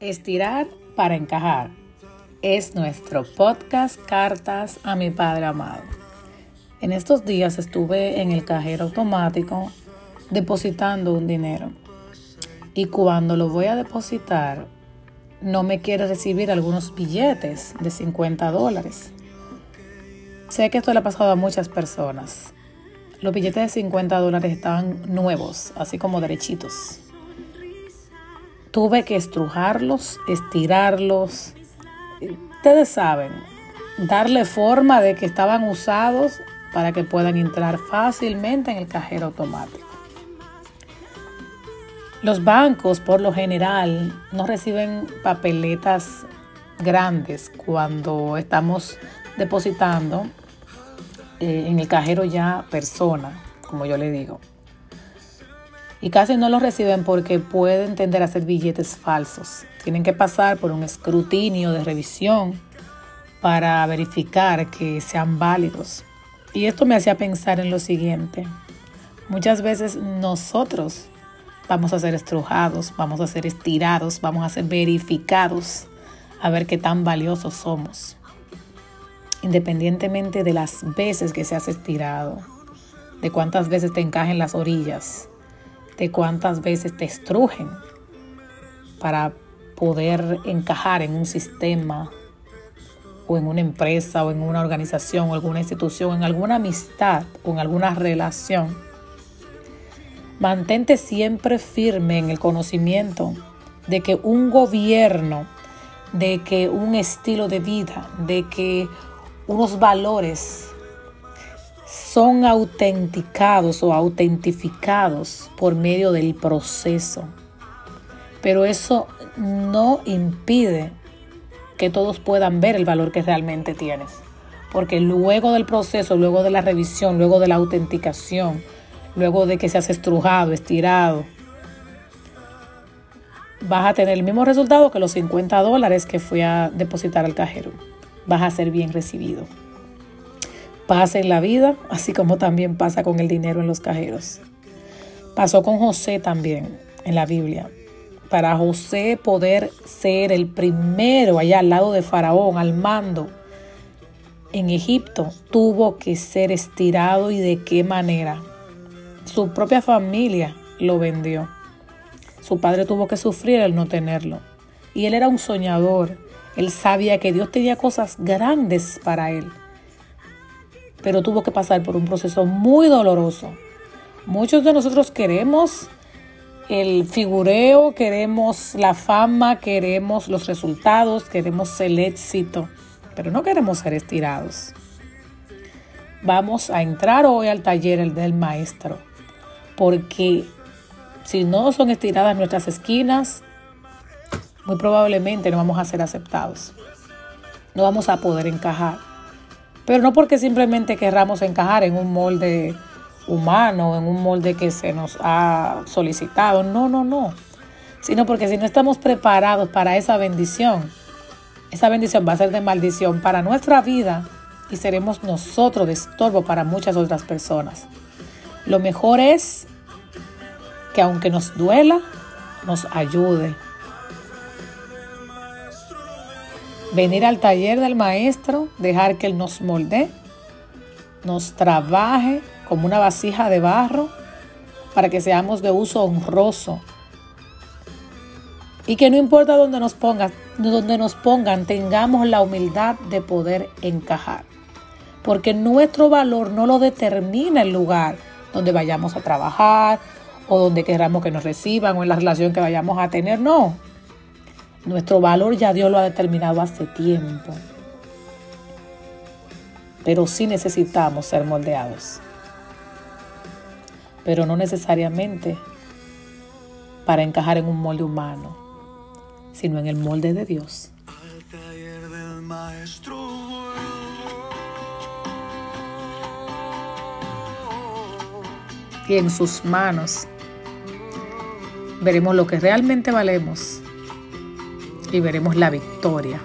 Estirar para encajar es nuestro podcast Cartas a mi Padre Amado. En estos días estuve en el cajero automático depositando un dinero y cuando lo voy a depositar no me quiere recibir algunos billetes de 50 dólares. Sé que esto le ha pasado a muchas personas. Los billetes de 50 dólares estaban nuevos, así como derechitos tuve que estrujarlos, estirarlos. Ustedes saben, darle forma de que estaban usados para que puedan entrar fácilmente en el cajero automático. Los bancos por lo general no reciben papeletas grandes cuando estamos depositando eh, en el cajero ya persona, como yo le digo y casi no los reciben porque pueden tender a ser billetes falsos. Tienen que pasar por un escrutinio de revisión para verificar que sean válidos. Y esto me hacía pensar en lo siguiente. Muchas veces nosotros vamos a ser estrujados, vamos a ser estirados, vamos a ser verificados a ver qué tan valiosos somos. Independientemente de las veces que seas estirado, de cuántas veces te encajen las orillas, de cuántas veces te estrujen para poder encajar en un sistema o en una empresa o en una organización o alguna institución, en alguna amistad o en alguna relación. Mantente siempre firme en el conocimiento de que un gobierno, de que un estilo de vida, de que unos valores son autenticados o autentificados por medio del proceso. Pero eso no impide que todos puedan ver el valor que realmente tienes. Porque luego del proceso, luego de la revisión, luego de la autenticación, luego de que seas estrujado, estirado, vas a tener el mismo resultado que los 50 dólares que fui a depositar al cajero. Vas a ser bien recibido pasa en la vida, así como también pasa con el dinero en los cajeros. Pasó con José también en la Biblia. Para José poder ser el primero allá al lado de Faraón, al mando en Egipto, tuvo que ser estirado y de qué manera. Su propia familia lo vendió. Su padre tuvo que sufrir el no tenerlo. Y él era un soñador. Él sabía que Dios tenía cosas grandes para él pero tuvo que pasar por un proceso muy doloroso. Muchos de nosotros queremos el figureo, queremos la fama, queremos los resultados, queremos el éxito, pero no queremos ser estirados. Vamos a entrar hoy al taller del maestro, porque si no son estiradas nuestras esquinas, muy probablemente no vamos a ser aceptados. No vamos a poder encajar. Pero no porque simplemente querramos encajar en un molde humano, en un molde que se nos ha solicitado. No, no, no. Sino porque si no estamos preparados para esa bendición, esa bendición va a ser de maldición para nuestra vida y seremos nosotros de estorbo para muchas otras personas. Lo mejor es que aunque nos duela, nos ayude, venir al taller del maestro, dejar que Él nos molde, nos trabaje como una vasija de barro para que seamos de uso honroso. Y que no importa dónde nos pongan, donde nos pongan, tengamos la humildad de poder encajar. Porque nuestro valor no lo determina el lugar donde vayamos a trabajar o donde queramos que nos reciban o en la relación que vayamos a tener. No, nuestro valor ya Dios lo ha determinado hace tiempo. Pero sí necesitamos ser moldeados. Pero no necesariamente para encajar en un molde humano, sino en el molde de Dios. Y en sus manos veremos lo que realmente valemos y veremos la victoria